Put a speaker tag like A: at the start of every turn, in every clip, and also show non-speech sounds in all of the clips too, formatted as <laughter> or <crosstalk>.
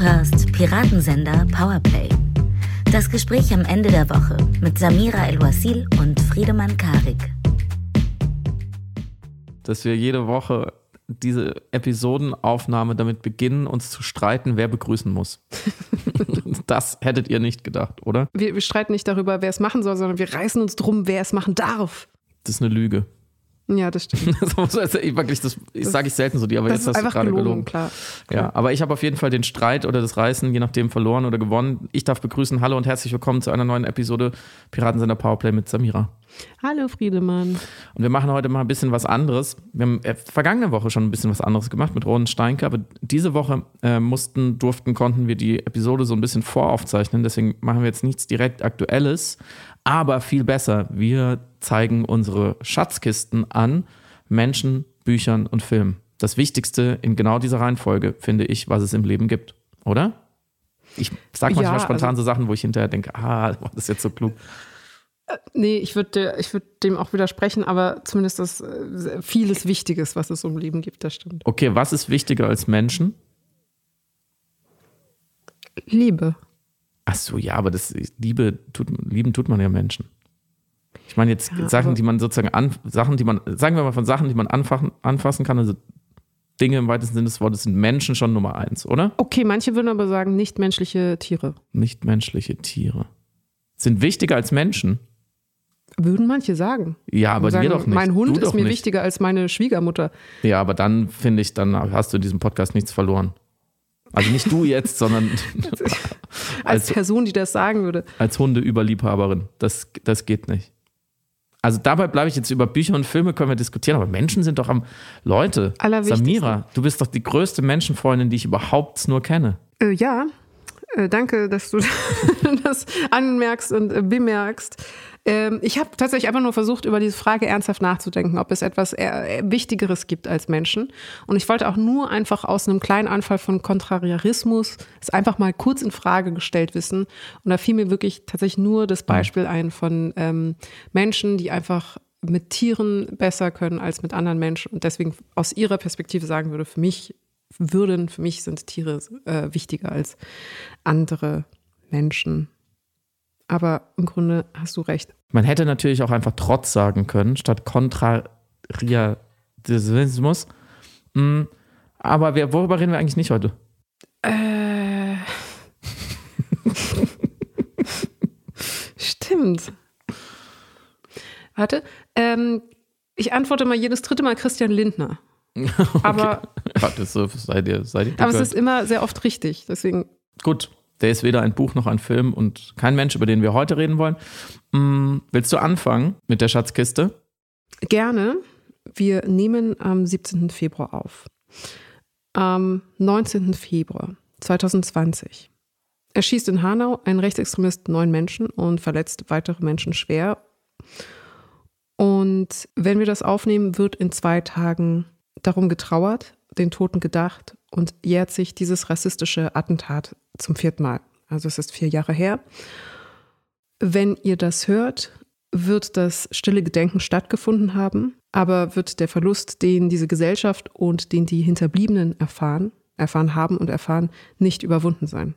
A: hörst Piratensender Powerplay. Das Gespräch am Ende der Woche mit Samira El-Wasil und Friedemann Karik.
B: Dass wir jede Woche diese Episodenaufnahme damit beginnen, uns zu streiten, wer begrüßen muss. <laughs> das hättet ihr nicht gedacht, oder?
C: Wir, wir streiten nicht darüber, wer es machen soll, sondern wir reißen uns drum, wer es machen darf.
B: Das ist eine Lüge.
C: Ja, das stimmt. <laughs>
B: das wirklich, das, ich sage ich selten so dir, aber
C: das
B: jetzt hast du gerade
C: gelogen,
B: gelogen.
C: Klar.
B: Ja, aber ich habe auf jeden Fall den Streit oder das Reißen, je nachdem verloren oder gewonnen. Ich darf begrüßen. Hallo und herzlich willkommen zu einer neuen Episode Piratensender Powerplay mit Samira.
C: Hallo Friedemann.
B: Und wir machen heute mal ein bisschen was anderes. Wir haben äh, vergangene Woche schon ein bisschen was anderes gemacht mit Roland Steinke, aber diese Woche äh, mussten, durften, konnten wir die Episode so ein bisschen voraufzeichnen. Deswegen machen wir jetzt nichts direkt Aktuelles, aber viel besser. Wir zeigen unsere Schatzkisten an Menschen, Büchern und Filmen. Das Wichtigste in genau dieser Reihenfolge, finde ich, was es im Leben gibt, oder? Ich sage manchmal ja, spontan also, so Sachen, wo ich hinterher denke, ah, das ist jetzt so klug.
C: Äh, nee, ich würde ich würd dem auch widersprechen, aber zumindest das äh, vieles Wichtiges, was es im Leben gibt, das stimmt.
B: Okay, was ist wichtiger als Menschen?
C: Liebe.
B: Ach so, ja, aber das Liebe tut, lieben tut man ja Menschen. Ich meine jetzt ja, Sachen, die man sozusagen an, Sachen, die man, sagen wir mal von Sachen, die man anfachen, anfassen kann, also Dinge im weitesten Sinne des Wortes sind Menschen schon Nummer eins, oder?
C: Okay, manche würden aber sagen, nichtmenschliche Tiere.
B: Nichtmenschliche Tiere. Sind wichtiger als Menschen?
C: Würden manche sagen.
B: Ja, aber sagen, wir doch nicht.
C: Mein Hund
B: du
C: ist mir
B: nicht.
C: wichtiger als meine Schwiegermutter.
B: Ja, aber dann finde ich, dann hast du in diesem Podcast nichts verloren. Also nicht du jetzt, sondern <laughs> <laughs>
C: als, als, Person, die das sagen würde.
B: Als Hundeüberliebhaberin. Das, das geht nicht. Also dabei bleibe ich jetzt über Bücher und Filme können wir diskutieren, aber Menschen sind doch am Leute. Samira, du bist doch die größte Menschenfreundin, die ich überhaupt nur kenne.
C: Äh, ja, äh, danke, dass du <laughs> das anmerkst und äh, bemerkst. Ähm, ich habe tatsächlich einfach nur versucht, über diese Frage ernsthaft nachzudenken, ob es etwas Wichtigeres gibt als Menschen. Und ich wollte auch nur einfach aus einem kleinen Anfall von Kontrariarismus es einfach mal kurz in Frage gestellt wissen. Und da fiel mir wirklich tatsächlich nur das Beispiel ein von ähm, Menschen, die einfach mit Tieren besser können als mit anderen Menschen und deswegen aus ihrer Perspektive sagen würde, für mich würden, für mich sind Tiere äh, wichtiger als andere Menschen. Aber im Grunde hast du recht.
B: Man hätte natürlich auch einfach Trotz sagen können, statt Kontrariatismus. Mm, aber wir, worüber reden wir eigentlich nicht heute?
C: Äh. <laughs> Stimmt. Warte. Ähm, ich antworte mal jedes dritte Mal Christian Lindner. <laughs> Okay. Aber,
B: so, sei dir, sei dir
C: aber es ist immer sehr oft richtig. Deswegen.
B: Gut, der ist weder ein Buch noch ein Film und kein Mensch, über den wir heute reden wollen. Hm, willst du anfangen mit der Schatzkiste?
C: Gerne. Wir nehmen am 17. Februar auf. Am 19. Februar 2020 erschießt in Hanau ein Rechtsextremist neun Menschen und verletzt weitere Menschen schwer. Und wenn wir das aufnehmen, wird in zwei Tagen darum getrauert, den Toten gedacht und jährt sich dieses rassistische Attentat zum vierten Mal. Also es ist vier Jahre her. Wenn ihr das hört, wird das stille Gedenken stattgefunden haben, aber wird der Verlust, den diese Gesellschaft und den die Hinterbliebenen erfahren, erfahren haben und erfahren, nicht überwunden sein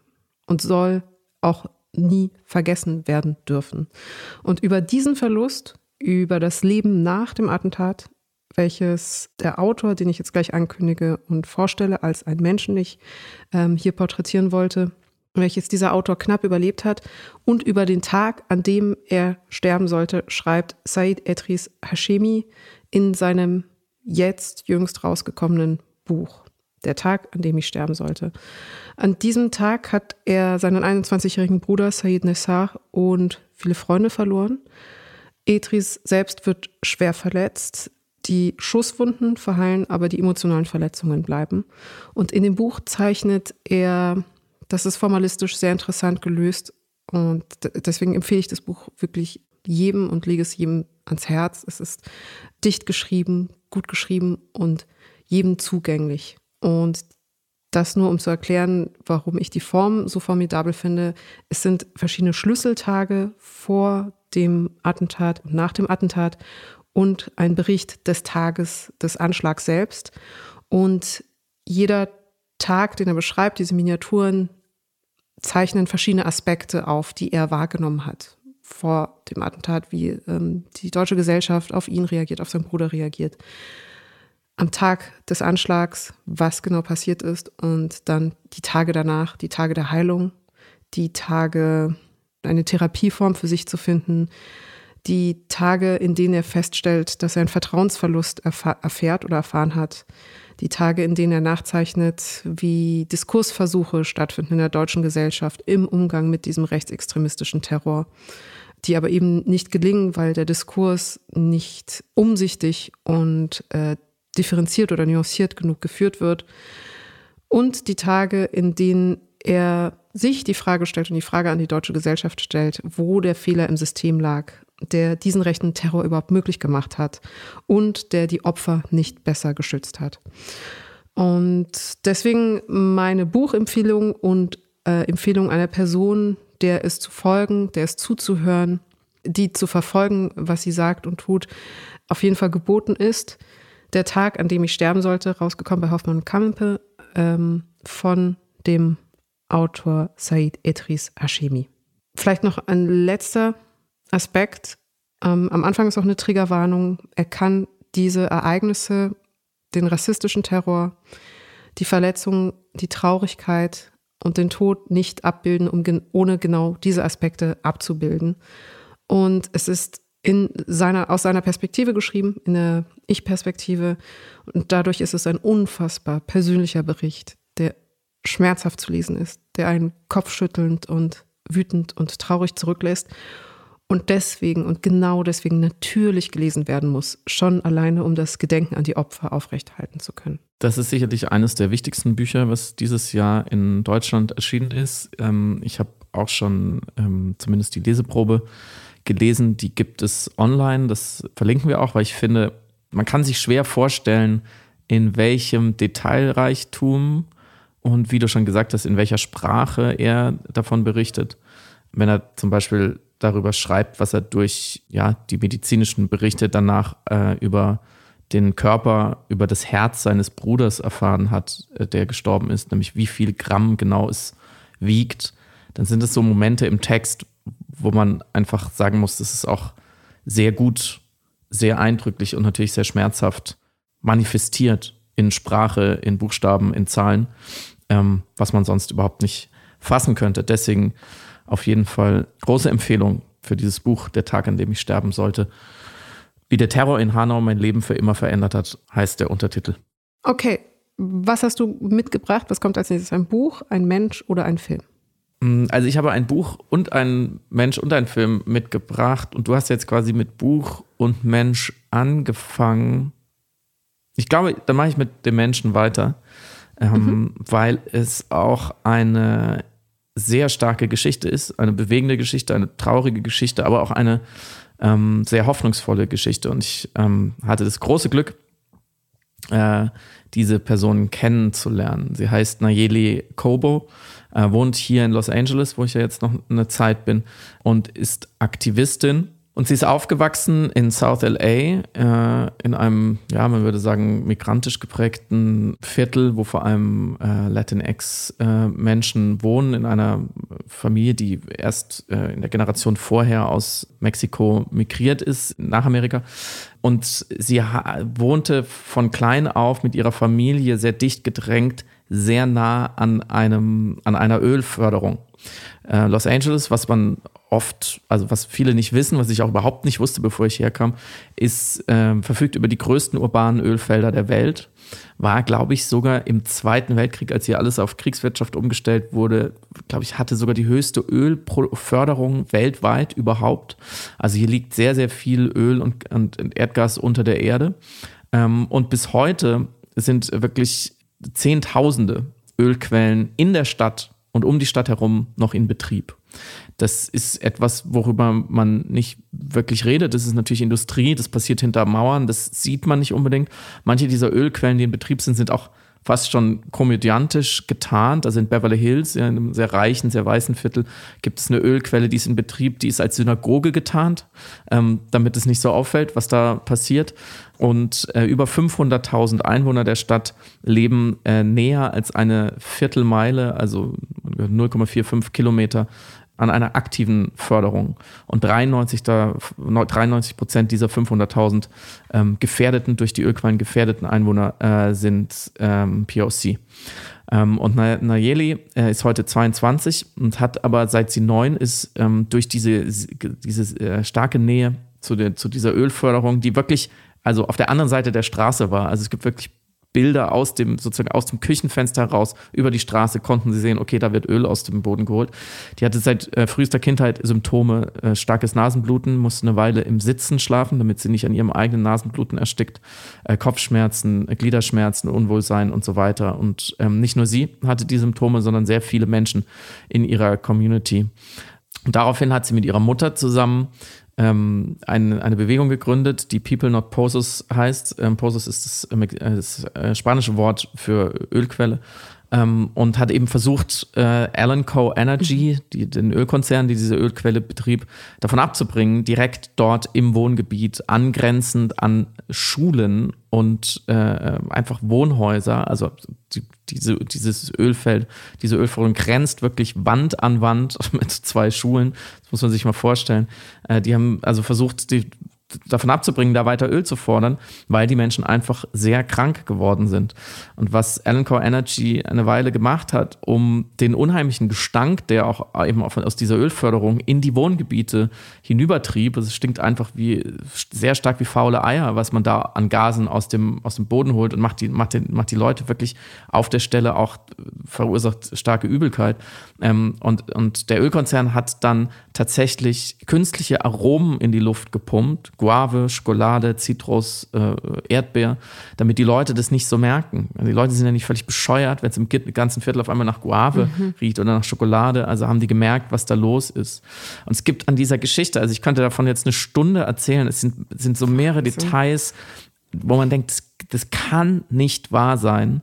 C: und soll auch nie vergessen werden dürfen. Und über diesen Verlust, über das Leben nach dem Attentat welches der Autor, den ich jetzt gleich ankündige und vorstelle, als ein menschlich ähm, hier porträtieren wollte, welches dieser Autor knapp überlebt hat. Und über den Tag, an dem er sterben sollte, schreibt Said Etris Hashemi in seinem jetzt jüngst rausgekommenen Buch. Der Tag, an dem ich sterben sollte. An diesem Tag hat er seinen 21-jährigen Bruder Said Nessar und viele Freunde verloren. Etris selbst wird schwer verletzt. Die Schusswunden verheilen, aber die emotionalen Verletzungen bleiben. Und in dem Buch zeichnet er, das ist formalistisch sehr interessant gelöst. Und deswegen empfehle ich das Buch wirklich jedem und lege es jedem ans Herz. Es ist dicht geschrieben, gut geschrieben und jedem zugänglich. Und das nur um zu erklären, warum ich die Form so formidabel finde. Es sind verschiedene Schlüsseltage vor dem Attentat und nach dem Attentat und ein Bericht des Tages des Anschlags selbst. Und jeder Tag, den er beschreibt, diese Miniaturen, zeichnen verschiedene Aspekte auf, die er wahrgenommen hat vor dem Attentat, wie ähm, die deutsche Gesellschaft auf ihn reagiert, auf seinen Bruder reagiert. Am Tag des Anschlags, was genau passiert ist und dann die Tage danach, die Tage der Heilung, die Tage, eine Therapieform für sich zu finden, die Tage, in denen er feststellt, dass er einen Vertrauensverlust erfährt oder erfahren hat, die Tage, in denen er nachzeichnet, wie Diskursversuche stattfinden in der deutschen Gesellschaft im Umgang mit diesem rechtsextremistischen Terror, die aber eben nicht gelingen, weil der Diskurs nicht umsichtig und äh, differenziert oder nuanciert genug geführt wird. Und die Tage, in denen er sich die Frage stellt und die Frage an die deutsche Gesellschaft stellt, wo der Fehler im System lag, der diesen rechten Terror überhaupt möglich gemacht hat und der die Opfer nicht besser geschützt hat. Und deswegen meine Buchempfehlung und äh, Empfehlung einer Person, der es zu folgen, der es zuzuhören, die zu verfolgen, was sie sagt und tut, auf jeden Fall geboten ist. Der Tag, an dem ich sterben sollte, rausgekommen bei Hoffmann und Kampe ähm, von dem Autor Said Etris Hashemi. Vielleicht noch ein letzter Aspekt. Ähm, am Anfang ist auch eine Triggerwarnung. Er kann diese Ereignisse, den rassistischen Terror, die Verletzung, die Traurigkeit und den Tod nicht abbilden, um gen ohne genau diese Aspekte abzubilden. Und es ist in seiner, aus seiner Perspektive geschrieben, in der Ich-Perspektive. Und dadurch ist es ein unfassbar persönlicher Bericht, der schmerzhaft zu lesen ist, der einen kopfschüttelnd und wütend und traurig zurücklässt und deswegen und genau deswegen natürlich gelesen werden muss, schon alleine, um das Gedenken an die Opfer aufrechthalten zu können.
B: Das ist sicherlich eines der wichtigsten Bücher, was dieses Jahr in Deutschland erschienen ist. Ähm, ich habe auch schon ähm, zumindest die Leseprobe gelesen, die gibt es online, das verlinken wir auch, weil ich finde, man kann sich schwer vorstellen, in welchem Detailreichtum und wie du schon gesagt hast, in welcher Sprache er davon berichtet. Wenn er zum Beispiel darüber schreibt, was er durch ja, die medizinischen Berichte danach äh, über den Körper, über das Herz seines Bruders erfahren hat, äh, der gestorben ist, nämlich wie viel Gramm genau es wiegt, dann sind es so Momente im Text, wo man einfach sagen muss, das ist auch sehr gut, sehr eindrücklich und natürlich sehr schmerzhaft manifestiert in Sprache, in Buchstaben, in Zahlen, ähm, was man sonst überhaupt nicht fassen könnte. Deswegen auf jeden Fall große Empfehlung für dieses Buch, Der Tag, an dem ich sterben sollte. Wie der Terror in Hanau mein Leben für immer verändert hat, heißt der Untertitel.
C: Okay, was hast du mitgebracht? Was kommt als nächstes? Ein Buch, ein Mensch oder ein Film?
B: Mm, also ich habe ein Buch und ein Mensch und ein Film mitgebracht und du hast jetzt quasi mit Buch und Mensch angefangen. Ich glaube, dann mache ich mit dem Menschen weiter, ähm, mhm. weil es auch eine sehr starke Geschichte ist, eine bewegende Geschichte, eine traurige Geschichte, aber auch eine ähm, sehr hoffnungsvolle Geschichte. Und ich ähm, hatte das große Glück, äh, diese Person kennenzulernen. Sie heißt Nayeli Kobo, äh, wohnt hier in Los Angeles, wo ich ja jetzt noch eine Zeit bin, und ist Aktivistin und sie ist aufgewachsen in South LA, äh, in einem, ja, man würde sagen, migrantisch geprägten Viertel, wo vor allem äh, Latinx-Menschen äh, wohnen, in einer Familie, die erst äh, in der Generation vorher aus Mexiko migriert ist, nach Amerika. Und sie wohnte von klein auf mit ihrer Familie sehr dicht gedrängt, sehr nah an, einem, an einer Ölförderung. Äh, Los Angeles, was man oft, also was viele nicht wissen, was ich auch überhaupt nicht wusste, bevor ich herkam, ist, äh, verfügt über die größten urbanen Ölfelder der Welt. War, glaube ich, sogar im Zweiten Weltkrieg, als hier alles auf Kriegswirtschaft umgestellt wurde, glaube ich, hatte sogar die höchste Ölförderung weltweit überhaupt. Also hier liegt sehr, sehr viel Öl und, und Erdgas unter der Erde. Ähm, und bis heute sind wirklich Zehntausende Ölquellen in der Stadt und um die Stadt herum noch in Betrieb. Das ist etwas, worüber man nicht wirklich redet. Das ist natürlich Industrie, das passiert hinter Mauern, das sieht man nicht unbedingt. Manche dieser Ölquellen, die in Betrieb sind, sind auch fast schon komödiantisch getarnt. Also in Beverly Hills, in einem sehr reichen, sehr weißen Viertel, gibt es eine Ölquelle, die ist in Betrieb, die ist als Synagoge getarnt, ähm, damit es nicht so auffällt, was da passiert. Und äh, über 500.000 Einwohner der Stadt leben äh, näher als eine Viertelmeile, also 0,45 Kilometer an einer aktiven Förderung. Und 93, da, 93 Prozent dieser 500.000 ähm, gefährdeten, durch die Ölquellen gefährdeten Einwohner äh, sind ähm, POC. Ähm, und Nayeli äh, ist heute 22 und hat aber seit sie neun ist, ähm, durch diese, diese äh, starke Nähe zu, der, zu dieser Ölförderung, die wirklich also auf der anderen Seite der Straße war. Also es gibt wirklich Bilder aus dem, sozusagen aus dem Küchenfenster heraus über die Straße konnten sie sehen, okay, da wird Öl aus dem Boden geholt. Die hatte seit äh, frühester Kindheit Symptome, äh, starkes Nasenbluten, musste eine Weile im Sitzen schlafen, damit sie nicht an ihrem eigenen Nasenbluten erstickt, äh, Kopfschmerzen, äh, Gliederschmerzen, Unwohlsein und so weiter. Und ähm, nicht nur sie hatte die Symptome, sondern sehr viele Menschen in ihrer Community. Und daraufhin hat sie mit ihrer Mutter zusammen ähm, eine, eine Bewegung gegründet, die People Not Pozos heißt. Ähm, Pozos ist das, äh, das äh, spanische Wort für Ölquelle ähm, und hat eben versucht, äh, Alanco Energy, die, den Ölkonzern, die diese Ölquelle betrieb, davon abzubringen, direkt dort im Wohngebiet, angrenzend an Schulen und äh, einfach Wohnhäuser, also die, diese, dieses Ölfeld, diese Ölförderung grenzt wirklich Wand an Wand <laughs> mit zwei Schulen. Das muss man sich mal vorstellen. Äh, die haben also versucht, die davon abzubringen, da weiter Öl zu fordern, weil die Menschen einfach sehr krank geworden sind. Und was Core Energy eine Weile gemacht hat, um den unheimlichen Gestank, der auch eben aus dieser Ölförderung in die Wohngebiete hinübertrieb, es stinkt einfach wie sehr stark wie faule Eier, was man da an Gasen aus dem, aus dem Boden holt und macht die, macht, den, macht die Leute wirklich auf der Stelle auch verursacht starke Übelkeit. Ähm, und, und der Ölkonzern hat dann tatsächlich künstliche Aromen in die Luft gepumpt, Guave, Schokolade, Zitrus, äh, Erdbeer, damit die Leute das nicht so merken. Also die Leute sind ja nicht völlig bescheuert, wenn es im ganzen Viertel auf einmal nach Guave mhm. riecht oder nach Schokolade. Also haben die gemerkt, was da los ist. Und es gibt an dieser Geschichte, also ich könnte davon jetzt eine Stunde erzählen, es sind, sind so mehrere Details, wo man denkt, das, das kann nicht wahr sein.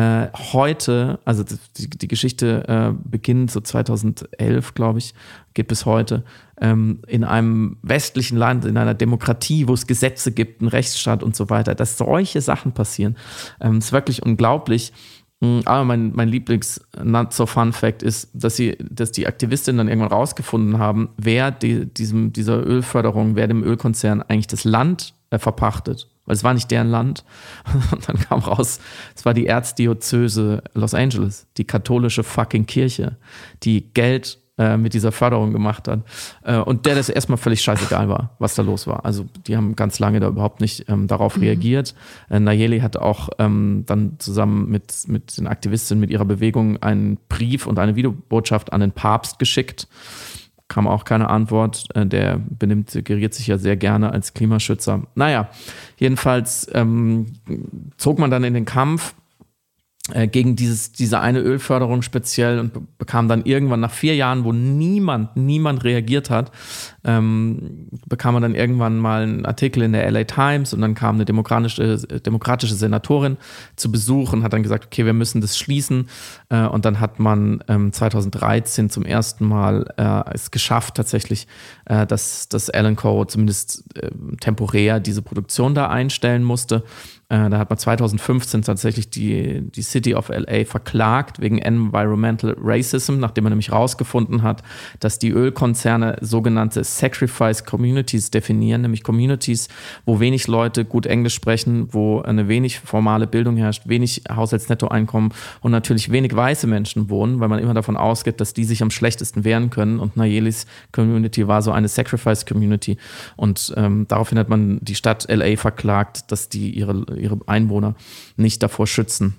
B: Äh, heute, also die, die Geschichte äh, beginnt so 2011, glaube ich, geht bis heute, ähm, in einem westlichen Land, in einer Demokratie, wo es Gesetze gibt, einen Rechtsstaat und so weiter, dass solche Sachen passieren, ähm, ist wirklich unglaublich. Hm, aber mein, mein Lieblings-Not-so-Fun-Fact ist, dass, sie, dass die Aktivistinnen dann irgendwann rausgefunden haben, wer die, diesem, dieser Ölförderung, wer dem Ölkonzern eigentlich das Land äh, verpachtet weil es war nicht deren Land. <laughs> Und dann kam raus, es war die Erzdiözese Los Angeles, die katholische fucking Kirche, die Geld äh, mit dieser Förderung gemacht hat. Äh, und der das erstmal völlig scheißegal war, was da los war. Also die haben ganz lange da überhaupt nicht ähm, darauf mhm. reagiert. Äh, Nayeli hat auch ähm, dann zusammen mit, mit den Aktivistinnen, mit ihrer Bewegung einen Brief und eine Videobotschaft an den Papst geschickt kam auch keine Antwort. Äh, der benimmt, geriert sich ja sehr gerne als Klimaschützer. Naja, jedenfalls ähm, zog man dann in den Kampf gegen dieses, diese eine Ölförderung speziell und bekam dann irgendwann nach vier Jahren, wo niemand, niemand reagiert hat, ähm, bekam man dann irgendwann mal einen Artikel in der LA Times und dann kam eine demokratische, demokratische Senatorin zu Besuch und hat dann gesagt, okay, wir müssen das schließen. Äh, und dann hat man ähm, 2013 zum ersten Mal äh, es geschafft, tatsächlich, äh, dass, dass Alan Co. zumindest äh, temporär diese Produktion da einstellen musste. Äh, da hat man 2015 tatsächlich die, die City of LA verklagt wegen Environmental Racism, nachdem man nämlich herausgefunden hat, dass die Ölkonzerne sogenannte Sacrifice Communities definieren, nämlich Communities, wo wenig Leute gut Englisch sprechen, wo eine wenig formale Bildung herrscht, wenig Haushaltsnettoeinkommen und natürlich wenig weiße Menschen wohnen, weil man immer davon ausgeht, dass die sich am schlechtesten wehren können. Und Nayelis Community war so eine Sacrifice Community. Und ähm, daraufhin hat man die Stadt LA verklagt, dass die ihre, ihre Einwohner nicht davor schützen.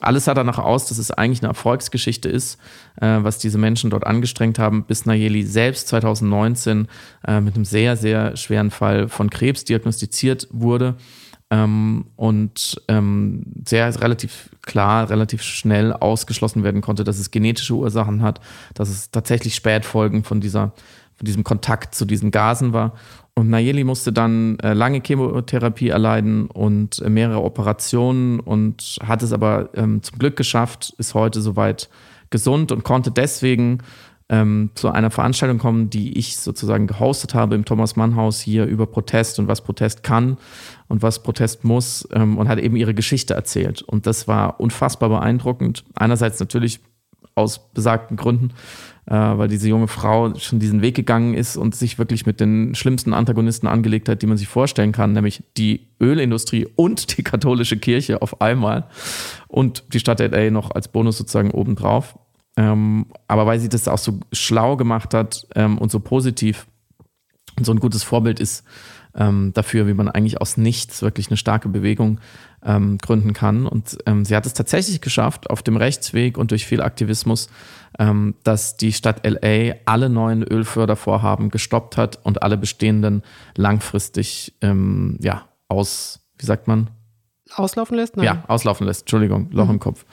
B: Alles sah danach aus, dass es eigentlich eine Erfolgsgeschichte ist, äh, was diese Menschen dort angestrengt haben, bis Nayeli selbst 2019 äh, mit einem sehr, sehr schweren Fall von Krebs diagnostiziert wurde ähm, und ähm, sehr relativ klar, relativ schnell ausgeschlossen werden konnte, dass es genetische Ursachen hat, dass es tatsächlich Spätfolgen von dieser von diesem Kontakt zu diesen Gasen war Und Nayeli musste dann äh, lange Chemotherapie erleiden und äh, mehrere Operationen und hat es aber ähm, zum Glück geschafft, ist heute soweit gesund und konnte deswegen ähm, zu einer Veranstaltung kommen, die ich sozusagen gehostet habe im Thomas Mann Haus hier über Protest und was Protest kann und was Protest muss ähm, und hat eben ihre Geschichte erzählt. Und das war unfassbar beeindruckend. Einerseits natürlich aus besagten Gründen, äh, weil diese junge Frau schon diesen Weg gegangen ist und sich wirklich mit den schlimmsten Antagonisten angelegt hat, die man sich vorstellen kann, nämlich die Ölindustrie und die katholische Kirche auf einmal und die Stadt LA noch als Bonus sozusagen obendrauf. Ähm, aber weil sie das auch so schlau gemacht hat ähm, und so positiv und so ein gutes Vorbild ist ähm, dafür, wie man eigentlich aus nichts wirklich eine starke Bewegung ähm, gründen kann. Und ähm, sie hat es tatsächlich geschafft, auf dem Rechtsweg und durch viel Aktivismus, ähm, dass die Stadt LA alle neuen Ölfördervorhaben gestoppt hat und alle bestehenden langfristig ja, aus, wie sagt man,
C: auslaufen lässt? Nein.
B: Ja, auslaufen lässt. Entschuldigung, Loch mhm. im Kopf.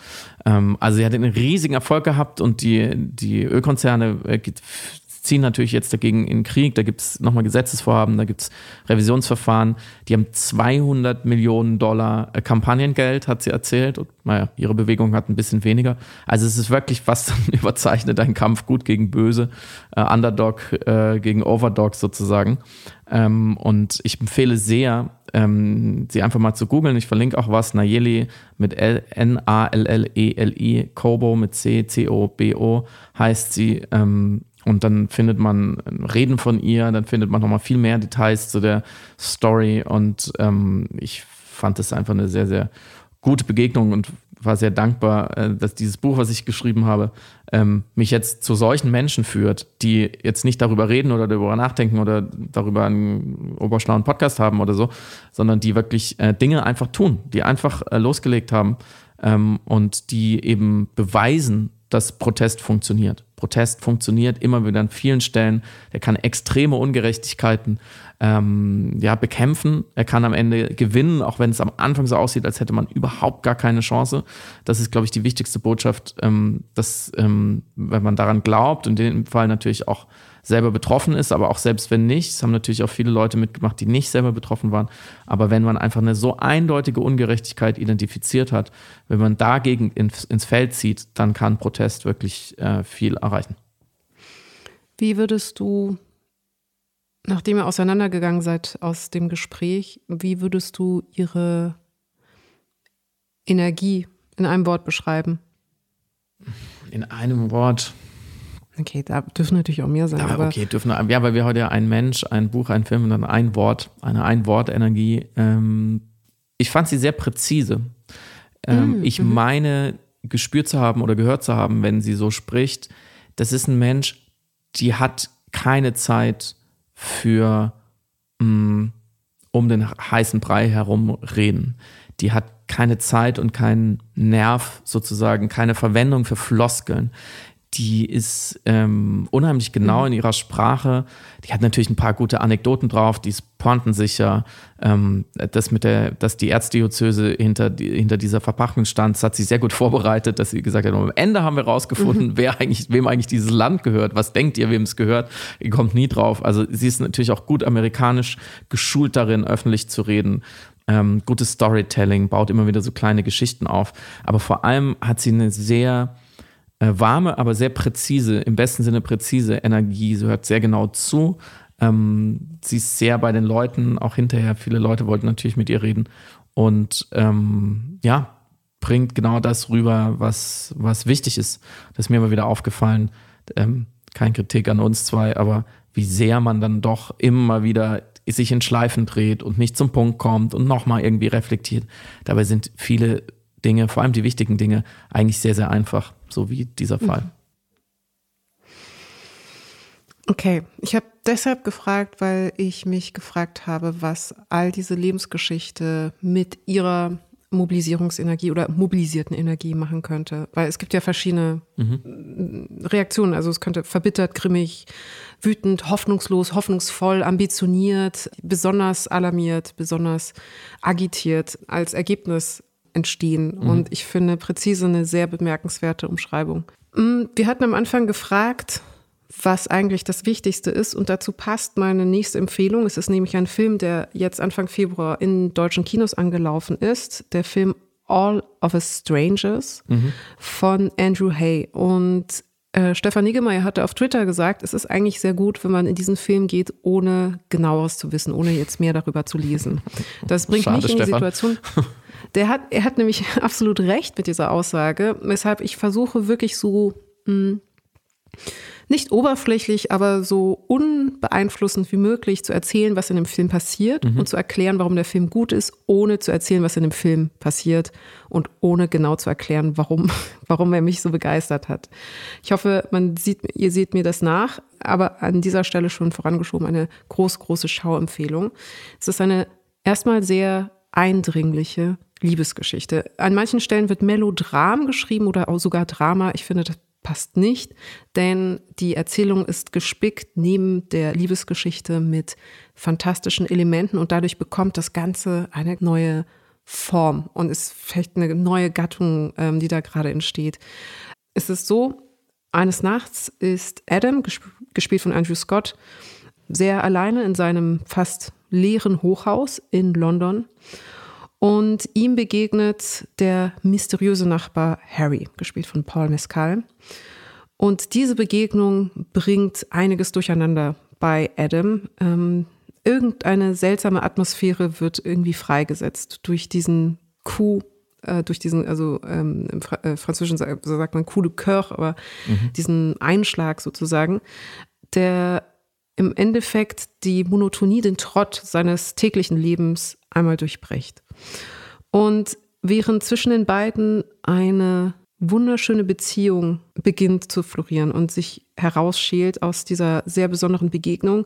B: Ähm, also sie hat einen riesigen Erfolg gehabt und die, die Ölkonzerne äh, ziehen natürlich jetzt dagegen in Krieg. Da gibt es nochmal Gesetzesvorhaben, da gibt es Revisionsverfahren. Die haben 200 Millionen Dollar äh, Kampagnengeld, hat sie erzählt. Und naja, ihre Bewegung hat ein bisschen weniger. Also es ist wirklich fast <laughs> überzeichnet, ein Kampf gut gegen böse, äh, Underdog äh, gegen Overdog sozusagen. Ähm, und ich empfehle sehr, ähm, sie einfach mal zu googeln. Ich verlinke auch was. Nayeli mit N-A-L-L-E-L-I, Kobo mit C, C-O-B-O heißt sie. Ähm, und dann findet man Reden von ihr, dann findet man nochmal viel mehr Details zu der Story. Und ähm, ich fand es einfach eine sehr, sehr gute Begegnung und war sehr dankbar, äh, dass dieses Buch, was ich geschrieben habe, ähm, mich jetzt zu solchen Menschen führt, die jetzt nicht darüber reden oder darüber nachdenken oder darüber einen oberschlauen Podcast haben oder so, sondern die wirklich äh, Dinge einfach tun, die einfach äh, losgelegt haben ähm, und die eben beweisen, dass Protest funktioniert. Protest funktioniert immer wieder an vielen Stellen. Er kann extreme Ungerechtigkeiten ähm, ja, bekämpfen. Er kann am Ende gewinnen, auch wenn es am Anfang so aussieht, als hätte man überhaupt gar keine Chance. Das ist, glaube ich, die wichtigste Botschaft, ähm, dass, ähm, wenn man daran glaubt, in dem Fall natürlich auch selber betroffen ist, aber auch selbst wenn nicht, es haben natürlich auch viele Leute mitgemacht, die nicht selber betroffen waren, aber wenn man einfach eine so eindeutige Ungerechtigkeit identifiziert hat, wenn man dagegen ins, ins Feld zieht, dann kann Protest wirklich äh, viel erreichen.
C: Wie würdest du, nachdem ihr auseinandergegangen seid aus dem Gespräch, wie würdest du ihre Energie in einem Wort beschreiben?
B: In einem Wort.
C: Okay, da dürfen natürlich auch mehr sein.
B: Ja, okay, dürfen, ja, weil wir heute ja ein Mensch, ein Buch, ein Film und dann ein Wort, eine Ein-Wort-Energie. Ähm, ich fand sie sehr präzise. Ähm, mm, ich mm. meine, gespürt zu haben oder gehört zu haben, wenn sie so spricht, das ist ein Mensch, die hat keine Zeit für mh, mm, um den heißen Brei herum reden. Die hat keine Zeit und keinen Nerv sozusagen, keine Verwendung für Floskeln die ist ähm, unheimlich genau mhm. in ihrer Sprache. Die hat natürlich ein paar gute Anekdoten drauf, die ist pointensicher. Ähm, das mit der, dass die Erzdiözese hinter, die, hinter dieser Verpachtung stand, das hat sie sehr gut <laughs> vorbereitet, dass sie gesagt hat, am Ende haben wir rausgefunden, mhm. wer eigentlich, wem eigentlich dieses Land gehört. Was denkt ihr, wem es gehört? Ihr kommt nie drauf. Also sie ist natürlich auch gut amerikanisch geschult darin, öffentlich zu reden. Ähm, gutes Storytelling, baut immer wieder so kleine Geschichten auf. Aber vor allem hat sie eine sehr äh, warme, aber sehr präzise, im besten Sinne präzise Energie. Sie hört sehr genau zu. Ähm, sie ist sehr bei den Leuten, auch hinterher. Viele Leute wollten natürlich mit ihr reden. Und ähm, ja, bringt genau das rüber, was, was wichtig ist. Das ist mir immer wieder aufgefallen. Ähm, kein Kritik an uns zwei, aber wie sehr man dann doch immer wieder sich in Schleifen dreht und nicht zum Punkt kommt und nochmal irgendwie reflektiert. Dabei sind viele Dinge, vor allem die wichtigen Dinge, eigentlich sehr, sehr einfach, so wie dieser mhm. Fall.
C: Okay, ich habe deshalb gefragt, weil ich mich gefragt habe, was all diese Lebensgeschichte mit ihrer Mobilisierungsenergie oder mobilisierten Energie machen könnte. Weil es gibt ja verschiedene mhm. Reaktionen. Also es könnte verbittert, grimmig, wütend, hoffnungslos, hoffnungsvoll, ambitioniert, besonders alarmiert, besonders agitiert als Ergebnis entstehen. Mhm. Und ich finde präzise eine sehr bemerkenswerte Umschreibung. Mm, wir hatten am Anfang gefragt, was eigentlich das Wichtigste ist. Und dazu passt meine nächste Empfehlung. Es ist nämlich ein Film, der jetzt Anfang Februar in deutschen Kinos angelaufen ist. Der Film All of Us Strangers mhm. von Andrew Hay. Und äh, Stefan Niggemeier hatte auf Twitter gesagt, es ist eigentlich sehr gut, wenn man in diesen Film geht, ohne genaueres zu wissen, ohne jetzt mehr darüber zu lesen. Das bringt Schade, mich in die Stefan. Situation. <laughs> Der hat, er hat nämlich <laughs> absolut recht mit dieser Aussage, weshalb ich versuche wirklich so mh, hm, nicht oberflächlich, aber so unbeeinflussend wie möglich zu erzählen, was in dem Film passiert mhm. und zu erklären, warum der Film gut ist, ohne zu erzählen, was in dem Film passiert und ohne genau zu erklären, warum, <laughs> warum er mich so begeistert hat. Ich hoffe, man sieht, ihr seht mir das nach, aber an dieser Stelle schon vorangeschoben eine groß, große Schauempfehlung. Es ist eine erstmal sehr eindringliche Liebesgeschichte. An manchen Stellen wird Melodram geschrieben oder auch sogar Drama. Ich finde, das passt nicht, denn die Erzählung ist gespickt neben der Liebesgeschichte mit fantastischen Elementen und dadurch bekommt das Ganze eine neue Form und ist vielleicht eine neue Gattung, ähm, die da gerade entsteht. Es ist so, eines Nachts ist Adam, gespielt von Andrew Scott, sehr alleine in seinem fast leeren Hochhaus in London und ihm begegnet der mysteriöse Nachbar Harry, gespielt von Paul Mescal. Und diese Begegnung bringt einiges durcheinander bei Adam. Ähm, irgendeine seltsame Atmosphäre wird irgendwie freigesetzt durch diesen Coup, äh, durch diesen, also ähm, im Fra äh, Französischen sagt, sagt man Coup de Coeur, aber mhm. diesen Einschlag sozusagen, der im Endeffekt die Monotonie, den Trott seines täglichen Lebens einmal durchbricht. Und während zwischen den beiden eine wunderschöne Beziehung beginnt zu florieren und sich herausschält aus dieser sehr besonderen Begegnung,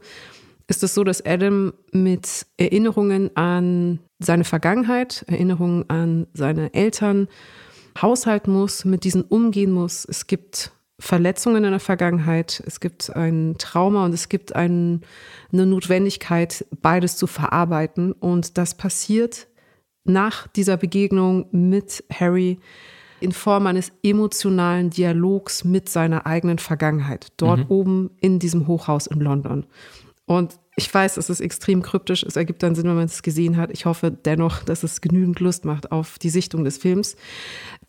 C: ist es so, dass Adam mit Erinnerungen an seine Vergangenheit, Erinnerungen an seine Eltern haushalten muss, mit diesen umgehen muss. Es gibt Verletzungen in der Vergangenheit, es gibt ein Trauma und es gibt ein, eine Notwendigkeit, beides zu verarbeiten. Und das passiert nach dieser Begegnung mit Harry in Form eines emotionalen Dialogs mit seiner eigenen Vergangenheit, dort mhm. oben in diesem Hochhaus in London. Und ich weiß, es ist extrem kryptisch, es ergibt dann Sinn, wenn man es gesehen hat. Ich hoffe dennoch, dass es genügend Lust macht auf die Sichtung des Films.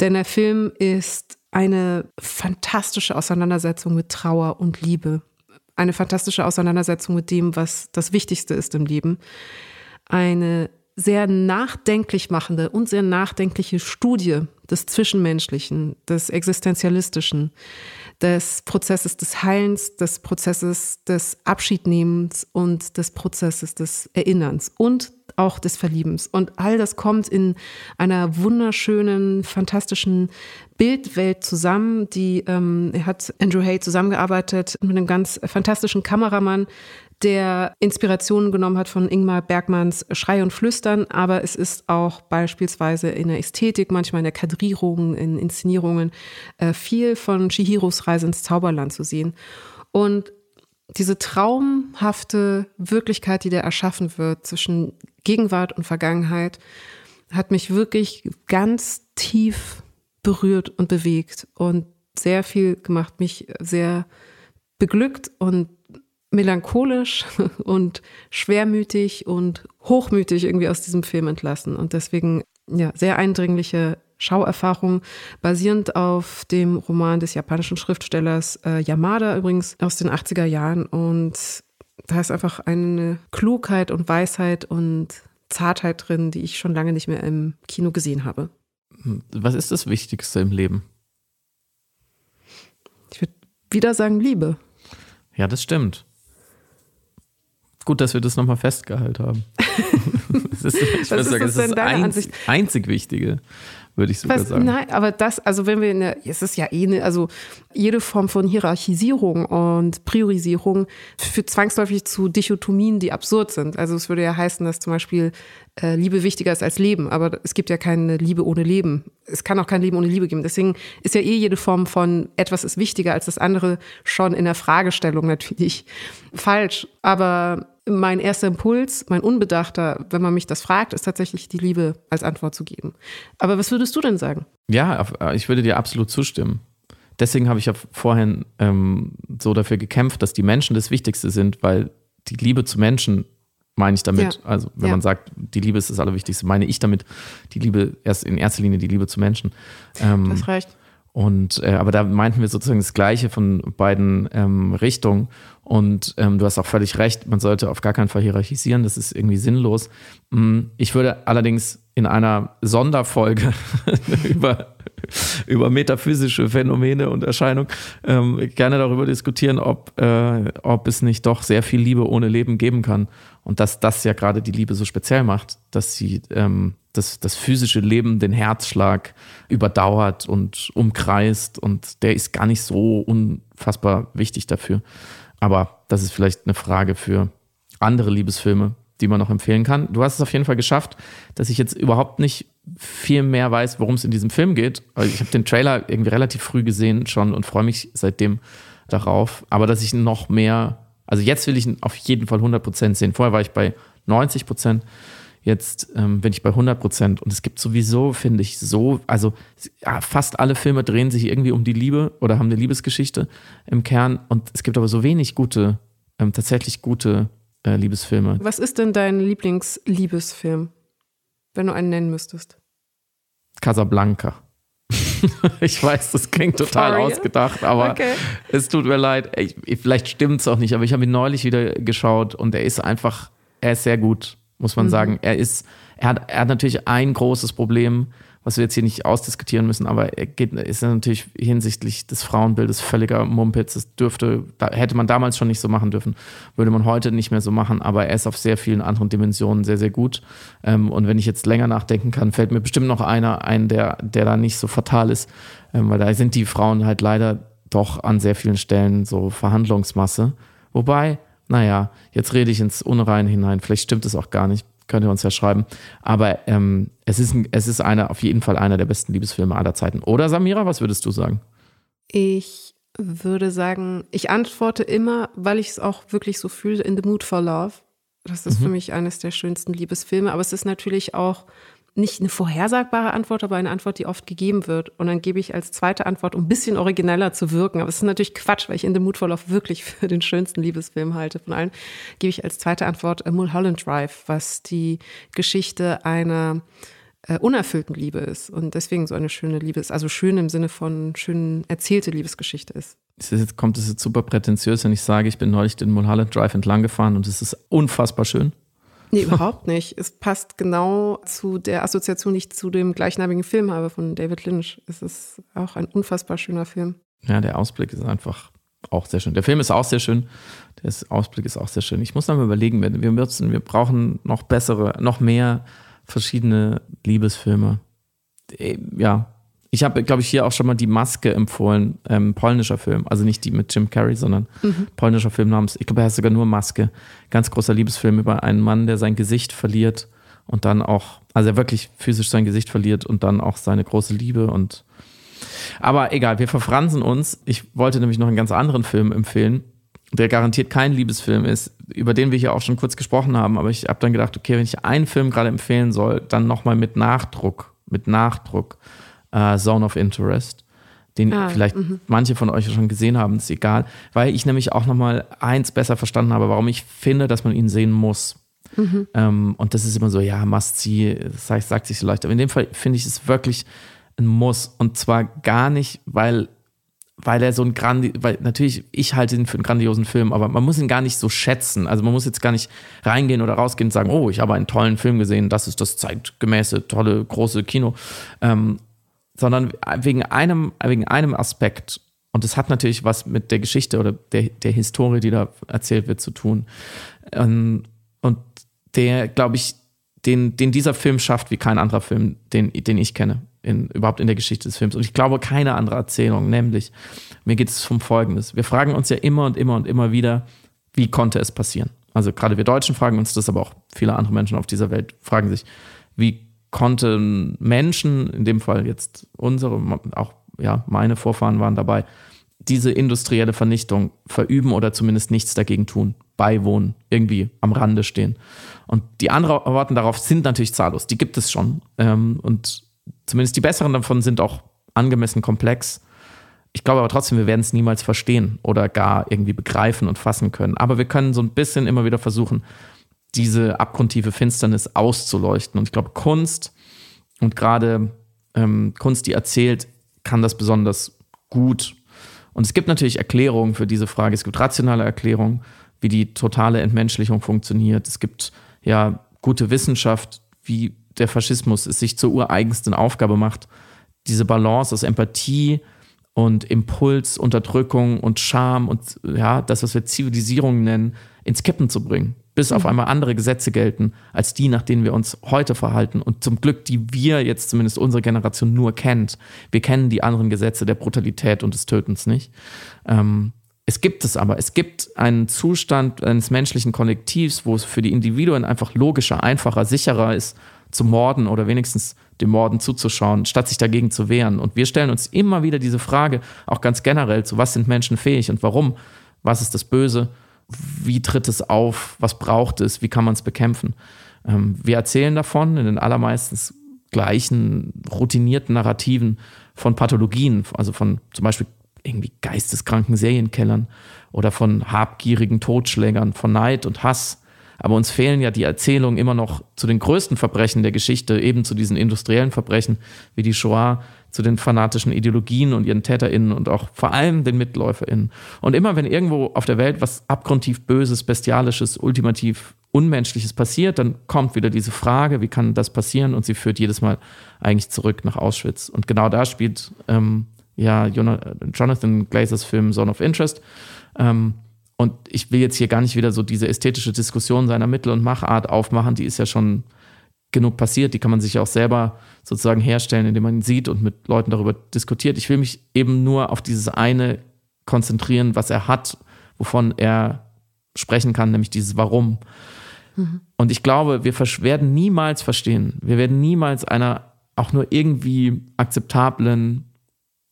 C: Denn der Film ist eine fantastische Auseinandersetzung mit Trauer und Liebe. Eine fantastische Auseinandersetzung mit dem, was das Wichtigste ist im Leben. Eine sehr nachdenklich machende und sehr nachdenkliche Studie des Zwischenmenschlichen, des Existenzialistischen, des Prozesses des Heilens, des Prozesses des Abschiednehmens und des Prozesses des Erinnerns und auch des Verliebens. Und all das kommt in einer wunderschönen, fantastischen Bildwelt zusammen. Die ähm, hat Andrew Hay zusammengearbeitet mit einem ganz fantastischen Kameramann, der Inspirationen genommen hat von Ingmar Bergmanns Schrei und Flüstern, aber es ist auch beispielsweise in der Ästhetik, manchmal in der Kadrierung, in Inszenierungen äh, viel von Chihiros Reise ins Zauberland zu sehen. Und diese traumhafte Wirklichkeit, die da erschaffen wird zwischen Gegenwart und Vergangenheit, hat mich wirklich ganz tief berührt und bewegt und sehr viel gemacht, mich sehr beglückt und melancholisch <laughs> und schwermütig und hochmütig irgendwie aus diesem Film entlassen. Und deswegen, ja, sehr eindringliche Schauerfahrung, basierend auf dem Roman des japanischen Schriftstellers äh, Yamada, übrigens aus den 80er Jahren. Und da ist einfach eine Klugheit und Weisheit und Zartheit drin, die ich schon lange nicht mehr im Kino gesehen habe.
B: Was ist das Wichtigste im Leben?
C: Ich würde wieder sagen Liebe.
B: Ja, das stimmt. Gut, dass wir das nochmal festgehalten haben. <laughs> das ist, ich Was ist sagen, das, das ist das einzig, einzig Wichtige würde ich sogar Was, sagen.
C: Nein, aber das, also wenn wir in der, es ist ja eh, eine, also jede Form von Hierarchisierung und Priorisierung führt zwangsläufig zu Dichotomien, die absurd sind. Also es würde ja heißen, dass zum Beispiel äh, Liebe wichtiger ist als Leben, aber es gibt ja keine Liebe ohne Leben. Es kann auch kein Leben ohne Liebe geben. Deswegen ist ja eh jede Form von etwas ist wichtiger als das andere schon in der Fragestellung natürlich falsch. Aber mein erster Impuls, mein Unbedachter, wenn man mich das fragt, ist tatsächlich die Liebe als Antwort zu geben. Aber was würdest du denn sagen?
B: Ja, ich würde dir absolut zustimmen. deswegen habe ich ja vorhin ähm, so dafür gekämpft, dass die Menschen das Wichtigste sind, weil die Liebe zu Menschen meine ich damit. Ja. Also wenn ja. man sagt, die Liebe ist das Allerwichtigste, meine ich damit die Liebe erst in erster Linie die Liebe zu Menschen.
C: Ähm, das reicht.
B: Und äh, aber da meinten wir sozusagen das Gleiche von beiden ähm, Richtungen. Und ähm, du hast auch völlig recht, man sollte auf gar keinen Fall hierarchisieren, das ist irgendwie sinnlos. Mm, ich würde allerdings in einer Sonderfolge <laughs> über, über metaphysische Phänomene und Erscheinungen ähm, gerne darüber diskutieren, ob, äh, ob es nicht doch sehr viel Liebe ohne Leben geben kann. Und dass das ja gerade die Liebe so speziell macht, dass sie ähm, das, das physische Leben den Herzschlag überdauert und umkreist und der ist gar nicht so unfassbar wichtig dafür. Aber das ist vielleicht eine Frage für andere Liebesfilme, die man noch empfehlen kann. Du hast es auf jeden Fall geschafft, dass ich jetzt überhaupt nicht viel mehr weiß, worum es in diesem Film geht. Also ich habe den Trailer irgendwie relativ früh gesehen schon und freue mich seitdem darauf. Aber dass ich noch mehr also jetzt will ich ihn auf jeden Fall 100% sehen. Vorher war ich bei 90%. Jetzt ähm, bin ich bei 100% Und es gibt sowieso, finde ich, so, also ja, fast alle Filme drehen sich irgendwie um die Liebe oder haben eine Liebesgeschichte im Kern. Und es gibt aber so wenig gute, ähm, tatsächlich gute äh, Liebesfilme.
C: Was ist denn dein Lieblingsliebesfilm, wenn du einen nennen müsstest?
B: Casablanca. <laughs> ich weiß, das klingt total Sorry. ausgedacht, aber okay. es tut mir leid. Ich, vielleicht stimmt es auch nicht, aber ich habe ihn neulich wieder geschaut und er ist einfach, er ist sehr gut, muss man mhm. sagen. Er ist, er hat, er hat natürlich ein großes Problem was wir jetzt hier nicht ausdiskutieren müssen, aber er geht, ist natürlich hinsichtlich des Frauenbildes völliger Mumpitz. Das dürfte, da hätte man damals schon nicht so machen dürfen, würde man heute nicht mehr so machen, aber er ist auf sehr vielen anderen Dimensionen sehr, sehr gut. Ähm, und wenn ich jetzt länger nachdenken kann, fällt mir bestimmt noch einer ein, der, der da nicht so fatal ist, ähm, weil da sind die Frauen halt leider doch an sehr vielen Stellen so Verhandlungsmasse. Wobei, naja, jetzt rede ich ins Unrein hinein, vielleicht stimmt es auch gar nicht könnt ihr uns ja schreiben. Aber ähm, es ist, ein, es ist eine, auf jeden Fall einer der besten Liebesfilme aller Zeiten. Oder Samira, was würdest du sagen?
C: Ich würde sagen, ich antworte immer, weil ich es auch wirklich so fühle, in The Mood for Love. Das ist mhm. für mich eines der schönsten Liebesfilme. Aber es ist natürlich auch nicht eine vorhersagbare Antwort, aber eine Antwort, die oft gegeben wird. Und dann gebe ich als zweite Antwort, um ein bisschen origineller zu wirken, aber es ist natürlich Quatsch, weil ich in The Mood for Love wirklich für den schönsten Liebesfilm halte von allen, gebe ich als zweite Antwort Mulholland Drive, was die Geschichte einer äh, unerfüllten Liebe ist und deswegen so eine schöne Liebes, also schön im Sinne von schön erzählte Liebesgeschichte ist.
B: Jetzt kommt es jetzt super prätentiös, wenn ich sage, ich bin neulich den Mulholland Drive entlang gefahren und es ist unfassbar schön.
C: Nee, überhaupt nicht. Es passt genau zu der Assoziation, die ich zu dem gleichnamigen Film habe von David Lynch. Es ist auch ein unfassbar schöner Film.
B: Ja, der Ausblick ist einfach auch sehr schön. Der Film ist auch sehr schön. Der Ausblick ist auch sehr schön. Ich muss noch mal überlegen, wir, müssen, wir brauchen noch bessere, noch mehr verschiedene Liebesfilme. Äh, ja, ich habe, glaube ich, hier auch schon mal die Maske empfohlen, ähm, polnischer Film. Also nicht die mit Jim Carrey, sondern mhm. polnischer Film namens, ich glaube, er heißt sogar nur Maske. Ganz großer Liebesfilm über einen Mann, der sein Gesicht verliert und dann auch, also er wirklich physisch sein Gesicht verliert und dann auch seine große Liebe und aber egal, wir verfransen uns. Ich wollte nämlich noch einen ganz anderen Film empfehlen, der garantiert kein Liebesfilm ist, über den wir hier auch schon kurz gesprochen haben. Aber ich habe dann gedacht, okay, wenn ich einen Film gerade empfehlen soll, dann nochmal mit Nachdruck. Mit Nachdruck äh, Zone of Interest, den ah, vielleicht -hmm. manche von euch schon gesehen haben, ist egal, weil ich nämlich auch nochmal eins besser verstanden habe, warum ich finde, dass man ihn sehen muss. Mhm. Ähm, und das ist immer so, ja, must see, das heißt, sagt sich so leicht. Aber in dem Fall finde ich es wirklich ein Muss. Und zwar gar nicht, weil, weil er so ein grandi, weil natürlich, ich halte ihn für einen grandiosen Film, aber man muss ihn gar nicht so schätzen. Also man muss jetzt gar nicht reingehen oder rausgehen und sagen, oh, ich habe einen tollen Film gesehen, das ist das zeitgemäße, tolle, große Kino. Ähm, sondern wegen einem, wegen einem Aspekt. Und das hat natürlich was mit der Geschichte oder der, der Historie, die da erzählt wird, zu tun. Ähm, und der, glaube ich, den, den dieser Film schafft wie kein anderer Film, den, den ich kenne, in, überhaupt in der Geschichte des Films. Und ich glaube, keine andere Erzählung, nämlich, mir geht es um Folgendes. Wir fragen uns ja immer und immer und immer wieder, wie konnte es passieren? Also gerade wir Deutschen fragen uns das, aber auch viele andere Menschen auf dieser Welt fragen sich, wie konnten Menschen, in dem Fall jetzt unsere, auch ja, meine Vorfahren waren dabei, diese industrielle Vernichtung verüben oder zumindest nichts dagegen tun, beiwohnen, irgendwie am Rande stehen. Und die Antworten darauf sind natürlich zahllos, die gibt es schon. Ähm, und zumindest die besseren davon sind auch angemessen komplex. Ich glaube aber trotzdem, wir werden es niemals verstehen oder gar irgendwie begreifen und fassen können. Aber wir können so ein bisschen immer wieder versuchen, diese abgrundtiefe Finsternis auszuleuchten. Und ich glaube, Kunst und gerade ähm, Kunst, die erzählt, kann das besonders gut. Und es gibt natürlich Erklärungen für diese Frage. Es gibt rationale Erklärungen, wie die totale Entmenschlichung funktioniert. Es gibt ja gute Wissenschaft, wie der Faschismus es sich zur ureigensten Aufgabe macht, diese Balance aus Empathie und Impuls, Unterdrückung und Scham und ja, das, was wir Zivilisierung nennen, ins Kippen zu bringen bis auf mhm. einmal andere Gesetze gelten als die, nach denen wir uns heute verhalten. Und zum Glück, die wir jetzt zumindest unsere Generation nur kennt. Wir kennen die anderen Gesetze der Brutalität und des Tötens nicht. Ähm, es gibt es aber. Es gibt einen Zustand eines menschlichen Kollektivs, wo es für die Individuen einfach logischer, einfacher, sicherer ist, zu morden oder wenigstens dem Morden zuzuschauen, statt sich dagegen zu wehren. Und wir stellen uns immer wieder diese Frage, auch ganz generell, zu was sind Menschen fähig und warum? Was ist das Böse? Wie tritt es auf, was braucht es, wie kann man es bekämpfen. Ähm, wir erzählen davon in den allermeisten gleichen routinierten Narrativen von Pathologien, also von zum Beispiel irgendwie geisteskranken Serienkellern oder von habgierigen Totschlägern, von Neid und Hass. Aber uns fehlen ja die Erzählungen immer noch zu den größten Verbrechen der Geschichte, eben zu diesen industriellen Verbrechen wie die Shoah, zu den fanatischen Ideologien und ihren TäterInnen und auch vor allem den MitläuferInnen. Und immer wenn irgendwo auf der Welt was abgrundtief Böses, Bestialisches, ultimativ Unmenschliches passiert, dann kommt wieder diese Frage, wie kann das passieren? Und sie führt jedes Mal eigentlich zurück nach Auschwitz. Und genau da spielt ähm, ja Jonathan Glazers Film Zone of Interest. Ähm, und ich will jetzt hier gar nicht wieder so diese ästhetische Diskussion seiner Mittel- und Machart aufmachen, die ist ja schon genug passiert, die kann man sich auch selber sozusagen herstellen, indem man ihn sieht und mit Leuten darüber diskutiert. Ich will mich eben nur auf dieses eine konzentrieren, was er hat, wovon er sprechen kann, nämlich dieses Warum. Mhm. Und ich glaube, wir werden niemals verstehen, wir werden niemals einer auch nur irgendwie akzeptablen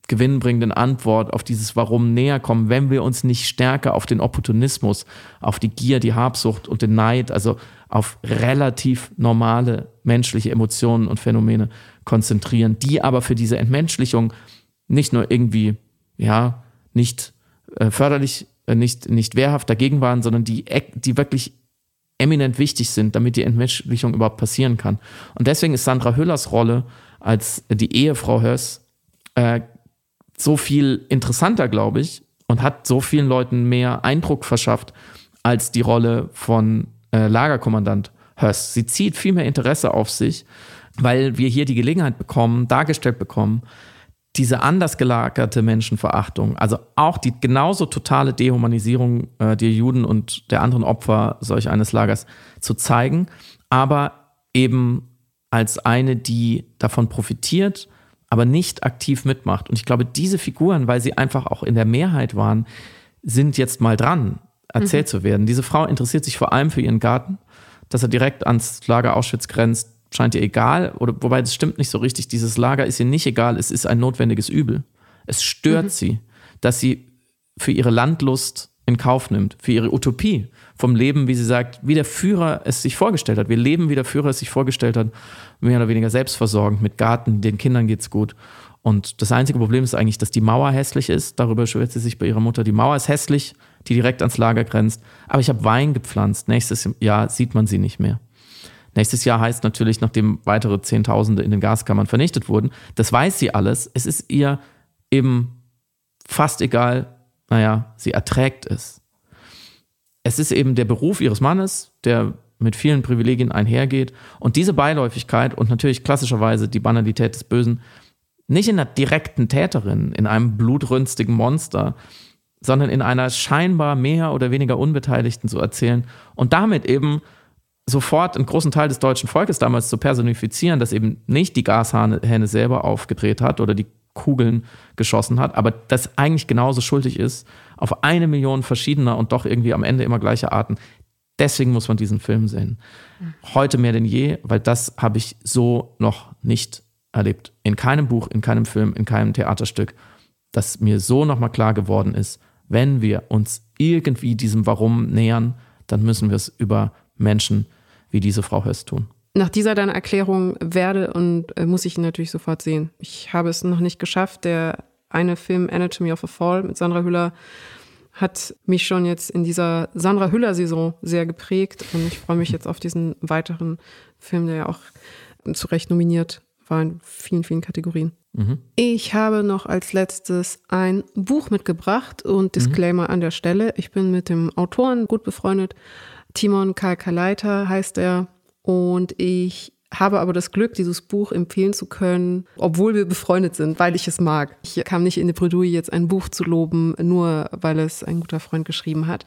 B: gewinnbringenden Antwort auf dieses Warum näher kommen, wenn wir uns nicht stärker auf den Opportunismus, auf die Gier, die Habsucht und den Neid, also auf relativ normale menschliche Emotionen und Phänomene konzentrieren, die aber für diese Entmenschlichung nicht nur irgendwie, ja, nicht äh, förderlich, äh, nicht, nicht wehrhaft dagegen waren, sondern die, die wirklich eminent wichtig sind, damit die Entmenschlichung überhaupt passieren kann. Und deswegen ist Sandra Hüllers Rolle als die Ehefrau Höss äh, so viel interessanter, glaube ich, und hat so vielen Leuten mehr Eindruck verschafft als die Rolle von äh, Lagerkommandant Höss. Sie zieht viel mehr Interesse auf sich, weil wir hier die Gelegenheit bekommen, dargestellt bekommen, diese anders gelagerte Menschenverachtung, also auch die genauso totale Dehumanisierung äh, der Juden und der anderen Opfer solch eines Lagers zu zeigen, aber eben als eine, die davon profitiert aber nicht aktiv mitmacht. Und ich glaube, diese Figuren, weil sie einfach auch in der Mehrheit waren, sind jetzt mal dran, erzählt mhm. zu werden. Diese Frau interessiert sich vor allem für ihren Garten, dass er direkt ans Lager Auschwitz grenzt, scheint ihr egal, oder wobei das stimmt nicht so richtig. Dieses Lager ist ihr nicht egal, es ist ein notwendiges Übel. Es stört mhm. sie, dass sie für ihre Landlust in Kauf nimmt, für ihre Utopie vom Leben, wie sie sagt, wie der Führer es sich vorgestellt hat. Wir leben, wie der Führer es sich vorgestellt hat, mehr oder weniger selbstversorgend, mit Garten, den Kindern geht's gut. Und das einzige Problem ist eigentlich, dass die Mauer hässlich ist. Darüber beschwert sie sich bei ihrer Mutter. Die Mauer ist hässlich, die direkt ans Lager grenzt. Aber ich habe Wein gepflanzt. Nächstes Jahr sieht man sie nicht mehr. Nächstes Jahr heißt natürlich, nachdem weitere Zehntausende in den Gaskammern vernichtet wurden, das weiß sie alles. Es ist ihr eben fast egal. Naja, sie erträgt es es ist eben der Beruf ihres Mannes, der mit vielen Privilegien einhergeht. Und diese Beiläufigkeit und natürlich klassischerweise die Banalität des Bösen nicht in einer direkten Täterin, in einem blutrünstigen Monster, sondern in einer scheinbar mehr oder weniger Unbeteiligten zu erzählen und damit eben sofort einen großen Teil des deutschen Volkes damals zu personifizieren, dass eben nicht die Gashähne selber aufgedreht hat oder die Kugeln geschossen hat, aber das eigentlich genauso schuldig ist auf eine Million verschiedener und doch irgendwie am Ende immer gleicher Arten. Deswegen muss man diesen Film sehen. Heute mehr denn je, weil das habe ich so noch nicht erlebt. In keinem Buch, in keinem Film, in keinem Theaterstück, dass mir so nochmal klar geworden ist, wenn wir uns irgendwie diesem Warum nähern, dann müssen wir es über Menschen wie diese Frau Höst tun.
C: Nach dieser deiner Erklärung werde und äh, muss ich ihn natürlich sofort sehen. Ich habe es noch nicht geschafft. Der eine Film Anatomy of a Fall mit Sandra Hüller hat mich schon jetzt in dieser Sandra Hüller-Saison sehr geprägt und ich freue mich jetzt auf diesen weiteren Film, der ja auch zu Recht nominiert war in vielen, vielen Kategorien. Mhm. Ich habe noch als letztes ein Buch mitgebracht und Disclaimer mhm. an der Stelle. Ich bin mit dem Autoren gut befreundet. Timon Kalkaleiter heißt er und ich habe aber das Glück, dieses Buch empfehlen zu können, obwohl wir befreundet sind, weil ich es mag. Ich kam nicht in die Bredouille, jetzt ein Buch zu loben, nur weil es ein guter Freund geschrieben hat.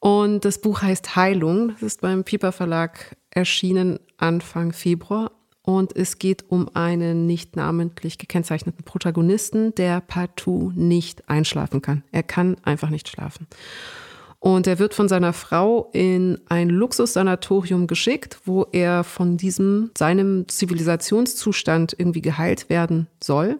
C: Und das Buch heißt Heilung. Das ist beim Piper Verlag erschienen Anfang Februar. Und es geht um einen nicht namentlich gekennzeichneten Protagonisten, der partout nicht einschlafen kann. Er kann einfach nicht schlafen. Und er wird von seiner Frau in ein Luxussanatorium geschickt, wo er von diesem, seinem Zivilisationszustand irgendwie geheilt werden soll.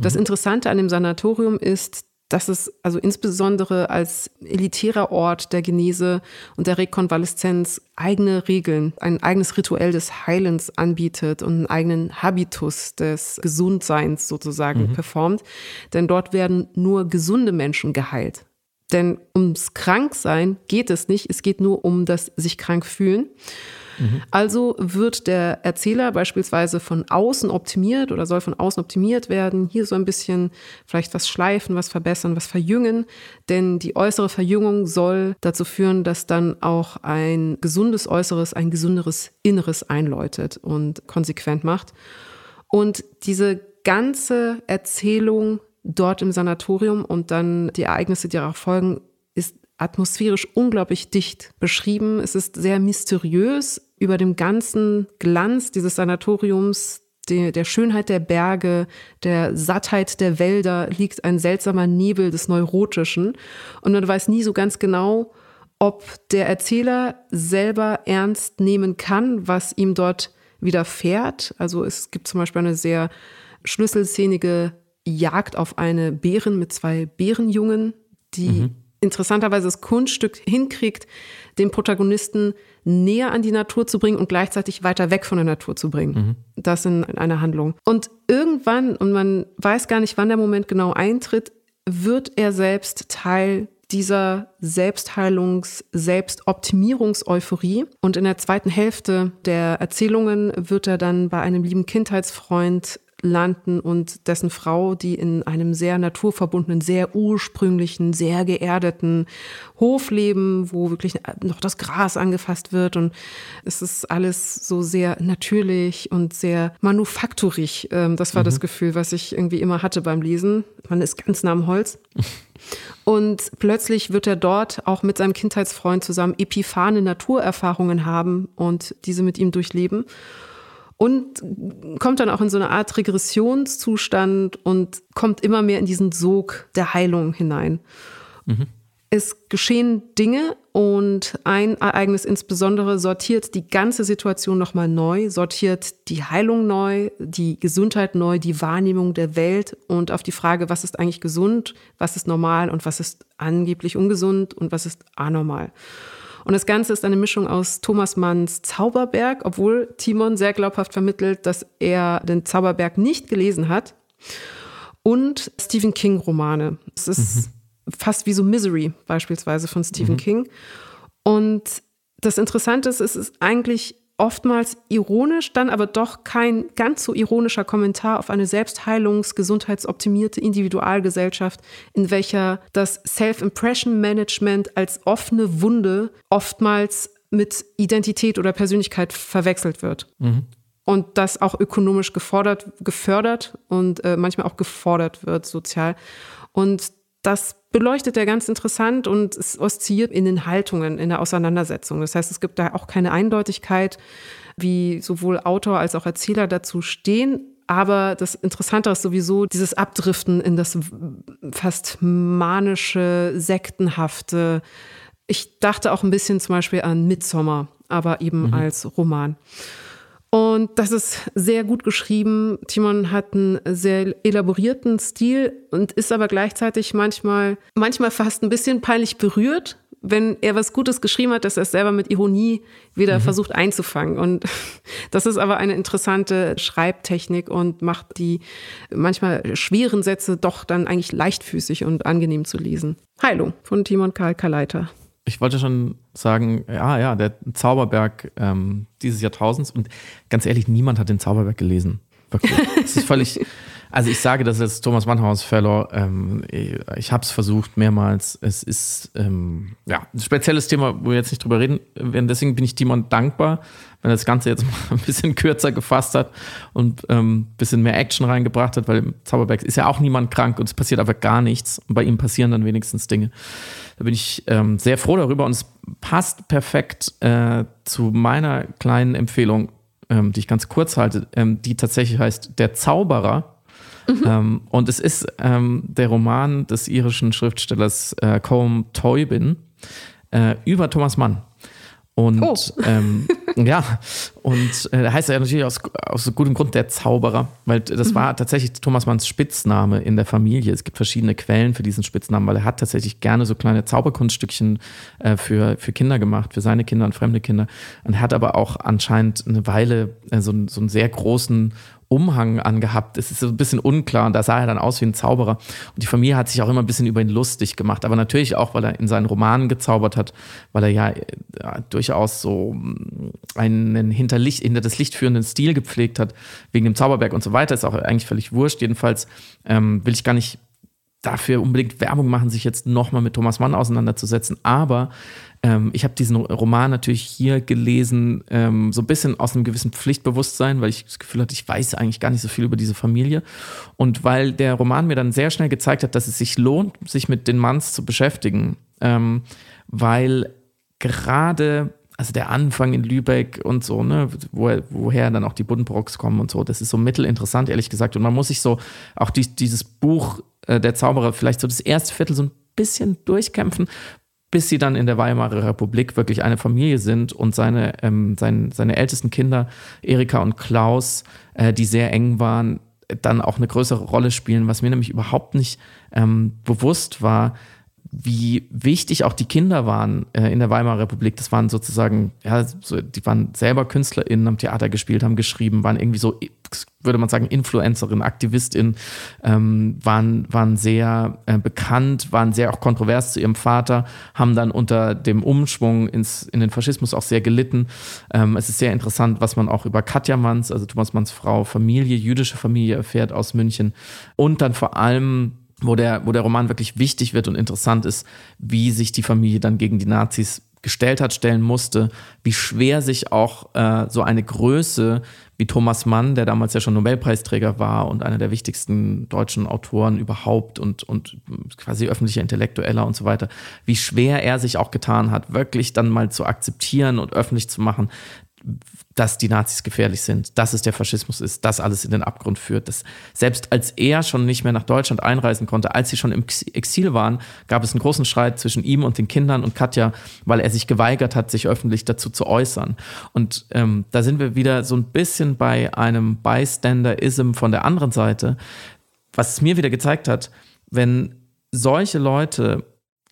C: Das mhm. Interessante an dem Sanatorium ist, dass es also insbesondere als elitärer Ort der Genese und der Rekonvaleszenz eigene Regeln, ein eigenes Rituell des Heilens anbietet und einen eigenen Habitus des Gesundseins sozusagen mhm. performt. Denn dort werden nur gesunde Menschen geheilt. Denn ums Kranksein geht es nicht, es geht nur um das sich krank fühlen. Mhm. Also wird der Erzähler beispielsweise von außen optimiert oder soll von außen optimiert werden. Hier so ein bisschen vielleicht was schleifen, was verbessern, was verjüngen. Denn die äußere Verjüngung soll dazu führen, dass dann auch ein gesundes Äußeres, ein gesunderes Inneres einläutet und konsequent macht. Und diese ganze Erzählung dort im Sanatorium und dann die Ereignisse, die darauf folgen, ist atmosphärisch unglaublich dicht beschrieben. Es ist sehr mysteriös über dem ganzen Glanz dieses Sanatoriums, der, Schönheit der Berge, der Sattheit der Wälder liegt ein seltsamer Nebel des Neurotischen. Und man weiß nie so ganz genau, ob der Erzähler selber ernst nehmen kann, was ihm dort widerfährt. Also es gibt zum Beispiel eine sehr schlüsselszenige Jagd auf eine Bären mit zwei Bärenjungen, die mhm. interessanterweise das Kunststück hinkriegt, den Protagonisten näher an die Natur zu bringen und gleichzeitig weiter weg von der Natur zu bringen. Mhm. Das in, in einer Handlung. Und irgendwann, und man weiß gar nicht, wann der Moment genau eintritt, wird er selbst Teil dieser Selbstheilungs-, Selbstoptimierungs-Euphorie. Und in der zweiten Hälfte der Erzählungen wird er dann bei einem lieben Kindheitsfreund landen und dessen Frau, die in einem sehr naturverbundenen, sehr ursprünglichen, sehr geerdeten Hof leben, wo wirklich noch das Gras angefasst wird und es ist alles so sehr natürlich und sehr manufakturig. Ähm, das war mhm. das Gefühl, was ich irgendwie immer hatte beim Lesen. Man ist ganz nah am Holz. <laughs> Und plötzlich wird er dort auch mit seinem Kindheitsfreund zusammen epiphane Naturerfahrungen haben und diese mit ihm durchleben und kommt dann auch in so eine Art Regressionszustand und kommt immer mehr in diesen Sog der Heilung hinein. Mhm. Es geschehen Dinge und ein Ereignis insbesondere sortiert die ganze Situation nochmal neu, sortiert die Heilung neu, die Gesundheit neu, die Wahrnehmung der Welt und auf die Frage, was ist eigentlich gesund, was ist normal und was ist angeblich ungesund und was ist anormal. Und das Ganze ist eine Mischung aus Thomas Manns Zauberberg, obwohl Timon sehr glaubhaft vermittelt, dass er den Zauberberg nicht gelesen hat, und Stephen King Romane. Es ist mhm. fast wie so Misery beispielsweise von Stephen mhm. King. Und das Interessante ist, es ist eigentlich oftmals ironisch, dann aber doch kein ganz so ironischer Kommentar auf eine selbstheilungs-, gesundheitsoptimierte Individualgesellschaft, in welcher das Self-Impression-Management als offene Wunde oftmals mit Identität oder Persönlichkeit verwechselt wird. Mhm. Und das auch ökonomisch gefordert, gefördert und äh, manchmal auch gefordert wird sozial. Und das beleuchtet er ganz interessant und es oszilliert in den Haltungen, in der Auseinandersetzung. Das heißt, es gibt da auch keine Eindeutigkeit, wie sowohl Autor als auch Erzähler dazu stehen. Aber das Interessante ist sowieso dieses Abdriften in das fast manische, sektenhafte. Ich dachte auch ein bisschen zum Beispiel an Midsommer, aber eben mhm. als Roman. Und das ist sehr gut geschrieben. Timon hat einen sehr elaborierten Stil und ist aber gleichzeitig manchmal, manchmal fast ein bisschen peinlich berührt, wenn er was Gutes geschrieben hat, dass er es selber mit Ironie wieder mhm. versucht einzufangen. Und <laughs> Das ist aber eine interessante Schreibtechnik und macht die manchmal schweren Sätze doch dann eigentlich leichtfüßig und angenehm zu lesen. Heilung von Timon Karl Kaleiter.
B: Ich wollte schon sagen, ja, ja, der Zauberberg ähm, dieses Jahrtausends. Und ganz ehrlich, niemand hat den Zauberberg gelesen. Wirklich. <laughs> Es ist völlig. Also ich sage das als Thomas Mannhaus Fellow. Ähm, ich ich habe es versucht mehrmals. Es ist ähm, ja ein spezielles Thema, wo wir jetzt nicht drüber reden werden. Deswegen bin ich Timon dankbar, wenn er das Ganze jetzt <laughs> mal ein bisschen kürzer gefasst hat und ähm, ein bisschen mehr Action reingebracht hat, weil im Zauberberg ist ja auch niemand krank und es passiert einfach gar nichts. Und bei ihm passieren dann wenigstens Dinge. Da bin ich ähm, sehr froh darüber und es passt perfekt äh, zu meiner kleinen Empfehlung, ähm, die ich ganz kurz halte, ähm, die tatsächlich heißt Der Zauberer. Mhm. Ähm, und es ist ähm, der Roman des irischen Schriftstellers äh, Colm Toybin äh, über Thomas Mann. Und oh. ähm, <laughs> ja, und äh, heißt er ja natürlich aus, aus gutem Grund der Zauberer, weil das mhm. war tatsächlich Thomas Manns Spitzname in der Familie. Es gibt verschiedene Quellen für diesen Spitznamen, weil er hat tatsächlich gerne so kleine Zauberkunststückchen äh, für, für Kinder gemacht, für seine Kinder und fremde Kinder. Und er hat aber auch anscheinend eine Weile äh, so, so einen sehr großen Umhang angehabt. Es ist so ein bisschen unklar und da sah er dann aus wie ein Zauberer. Und die Familie hat sich auch immer ein bisschen über ihn lustig gemacht, aber natürlich auch, weil er in seinen Romanen gezaubert hat, weil er ja, ja äh, durchaus so mm, einen hinter, Licht, hinter das Licht führenden Stil gepflegt hat, wegen dem Zauberberg und so weiter. Ist auch eigentlich völlig wurscht. Jedenfalls ähm, will ich gar nicht dafür unbedingt Werbung machen, sich jetzt nochmal mit Thomas Mann auseinanderzusetzen. Aber ähm, ich habe diesen Roman natürlich hier gelesen, ähm, so ein bisschen aus einem gewissen Pflichtbewusstsein, weil ich das Gefühl hatte, ich weiß eigentlich gar nicht so viel über diese Familie. Und weil der Roman mir dann sehr schnell gezeigt hat, dass es sich lohnt, sich mit den Manns zu beschäftigen. Ähm, weil gerade also der Anfang in Lübeck und so, ne, wo, woher dann auch die Buddenbrocks kommen und so, das ist so mittelinteressant, ehrlich gesagt. Und man muss sich so auch die, dieses Buch äh, Der Zauberer vielleicht so das erste Viertel so ein bisschen durchkämpfen, bis sie dann in der Weimarer Republik wirklich eine Familie sind und seine, ähm, sein, seine ältesten Kinder, Erika und Klaus, äh, die sehr eng waren, dann auch eine größere Rolle spielen, was mir nämlich überhaupt nicht ähm, bewusst war, wie wichtig auch die Kinder waren äh, in der Weimarer Republik. Das waren sozusagen, ja, so, die waren selber KünstlerInnen, haben Theater gespielt, haben geschrieben, waren irgendwie so, würde man sagen, Influencerinnen, AktivistInnen, ähm, waren, waren sehr äh, bekannt, waren sehr auch kontrovers zu ihrem Vater, haben dann unter dem Umschwung ins, in den Faschismus auch sehr gelitten. Ähm, es ist sehr interessant, was man auch über Katja Manns, also Thomas Manns Frau, Familie, jüdische Familie erfährt aus München und dann vor allem wo der, wo der Roman wirklich wichtig wird und interessant ist, wie sich die Familie dann gegen die Nazis gestellt hat, stellen musste, wie schwer sich auch äh, so eine Größe wie Thomas Mann, der damals ja schon Nobelpreisträger war und einer der wichtigsten deutschen Autoren überhaupt und, und quasi öffentlicher Intellektueller und so weiter, wie schwer er sich auch getan hat, wirklich dann mal zu akzeptieren und öffentlich zu machen, dass die Nazis gefährlich sind, dass es der Faschismus ist, dass alles in den Abgrund führt. Dass selbst als er schon nicht mehr nach Deutschland einreisen konnte, als sie schon im Exil waren, gab es einen großen Streit zwischen ihm und den Kindern und Katja, weil er sich geweigert hat, sich öffentlich dazu zu äußern. Und ähm, da sind wir wieder so ein bisschen bei einem Bystander-Ism von der anderen Seite, was es mir wieder gezeigt hat, wenn solche Leute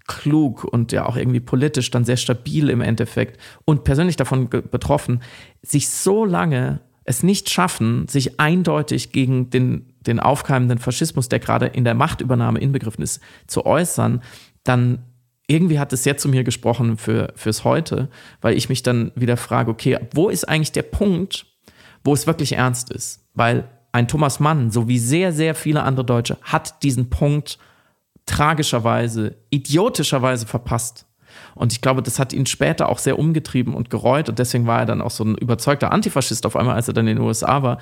B: klug und ja auch irgendwie politisch dann sehr stabil im Endeffekt und persönlich davon betroffen, sich so lange es nicht schaffen, sich eindeutig gegen den, den aufkeimenden Faschismus, der gerade in der Machtübernahme inbegriffen ist, zu äußern, dann irgendwie hat es sehr zu mir gesprochen für, fürs Heute, weil ich mich dann wieder frage, okay, wo ist eigentlich der Punkt, wo es wirklich ernst ist? Weil ein Thomas Mann, so wie sehr, sehr viele andere Deutsche, hat diesen Punkt tragischerweise, idiotischerweise verpasst. Und ich glaube, das hat ihn später auch sehr umgetrieben und gereut. Und deswegen war er dann auch so ein überzeugter Antifaschist auf einmal, als er dann in den USA war,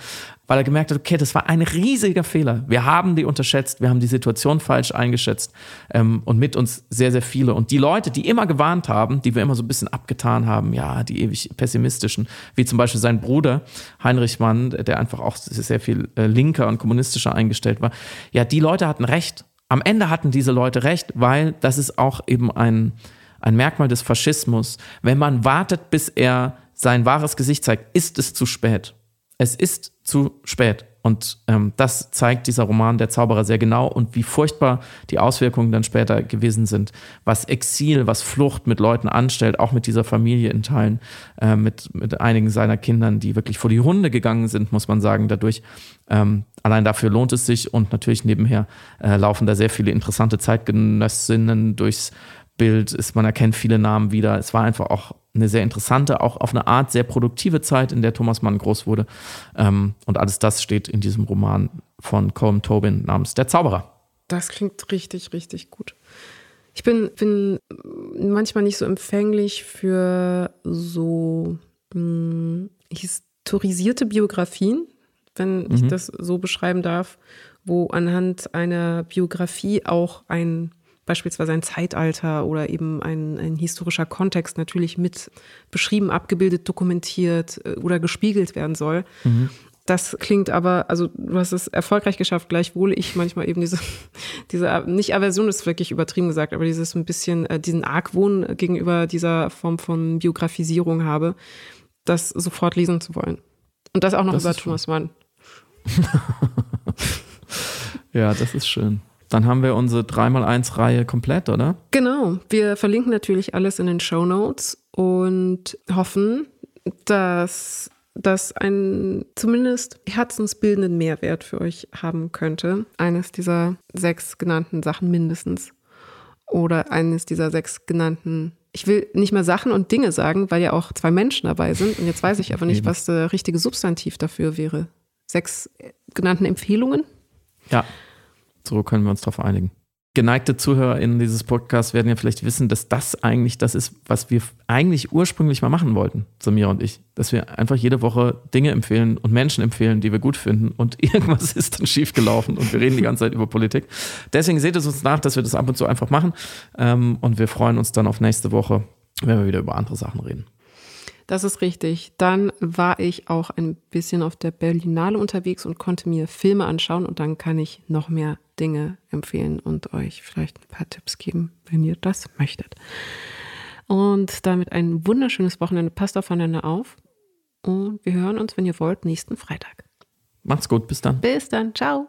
B: weil er gemerkt hat, okay, das war ein riesiger Fehler. Wir haben die unterschätzt, wir haben die Situation falsch eingeschätzt ähm, und mit uns sehr, sehr viele. Und die Leute, die immer gewarnt haben, die wir immer so ein bisschen abgetan haben, ja, die ewig pessimistischen, wie zum Beispiel sein Bruder Heinrich Mann, der einfach auch sehr viel äh, linker und kommunistischer eingestellt war, ja, die Leute hatten recht am Ende hatten diese Leute recht, weil das ist auch eben ein, ein Merkmal des Faschismus. Wenn man wartet, bis er sein wahres Gesicht zeigt, ist es zu spät. Es ist zu spät. Und ähm, das zeigt dieser Roman Der Zauberer sehr genau und wie furchtbar die Auswirkungen dann später gewesen sind. Was Exil, was Flucht mit Leuten anstellt, auch mit dieser Familie in Teilen, äh, mit, mit einigen seiner Kindern, die wirklich vor die Hunde gegangen sind, muss man sagen, dadurch. Ähm, allein dafür lohnt es sich und natürlich nebenher äh, laufen da sehr viele interessante Zeitgenössinnen durchs Bild. Ist, man erkennt viele Namen wieder. Es war einfach auch eine sehr interessante, auch auf eine Art sehr produktive Zeit, in der Thomas Mann groß wurde. Ähm, und alles das steht in diesem Roman von Colm Tobin namens Der Zauberer.
C: Das klingt richtig, richtig gut. Ich bin, bin manchmal nicht so empfänglich für so mh, hm, historisierte Biografien, wenn mhm. ich das so beschreiben darf, wo anhand einer Biografie auch ein beispielsweise ein Zeitalter oder eben ein, ein historischer Kontext natürlich mit beschrieben, abgebildet, dokumentiert äh, oder gespiegelt werden soll. Mhm. Das klingt aber, also du hast es erfolgreich geschafft, gleichwohl ich manchmal eben diese, <laughs> diese, nicht Aversion ist wirklich übertrieben gesagt, aber dieses ein bisschen, äh, diesen Argwohn gegenüber dieser Form von Biografisierung habe, das sofort lesen zu wollen. Und das auch noch das über Thomas Mann. <laughs>
B: ja, das ist schön. Dann haben wir unsere 3x1-Reihe komplett, oder?
C: Genau. Wir verlinken natürlich alles in den Show Notes und hoffen, dass das einen zumindest herzensbildenden Mehrwert für euch haben könnte. Eines dieser sechs genannten Sachen mindestens. Oder eines dieser sechs genannten ich will nicht mehr Sachen und Dinge sagen, weil ja auch zwei Menschen dabei sind. Und jetzt weiß ich aber nicht, was der richtige Substantiv dafür wäre. Sechs genannten Empfehlungen?
B: Ja. So können wir uns darauf einigen. Geneigte ZuhörerInnen dieses Podcasts werden ja vielleicht wissen, dass das eigentlich das ist, was wir eigentlich ursprünglich mal machen wollten, Samira und ich. Dass wir einfach jede Woche Dinge empfehlen und Menschen empfehlen, die wir gut finden und <laughs> irgendwas ist dann schiefgelaufen und wir reden die ganze Zeit über Politik. Deswegen seht es uns nach, dass wir das ab und zu einfach machen ähm, und wir freuen uns dann auf nächste Woche, wenn wir wieder über andere Sachen reden.
C: Das ist richtig. Dann war ich auch ein bisschen auf der Berlinale unterwegs und konnte mir Filme anschauen und dann kann ich noch mehr Dinge empfehlen und euch vielleicht ein paar Tipps geben, wenn ihr das möchtet. Und damit ein wunderschönes Wochenende. Passt aufeinander auf und wir hören uns, wenn ihr wollt, nächsten Freitag.
B: Macht's gut, bis dann.
C: Bis dann, ciao.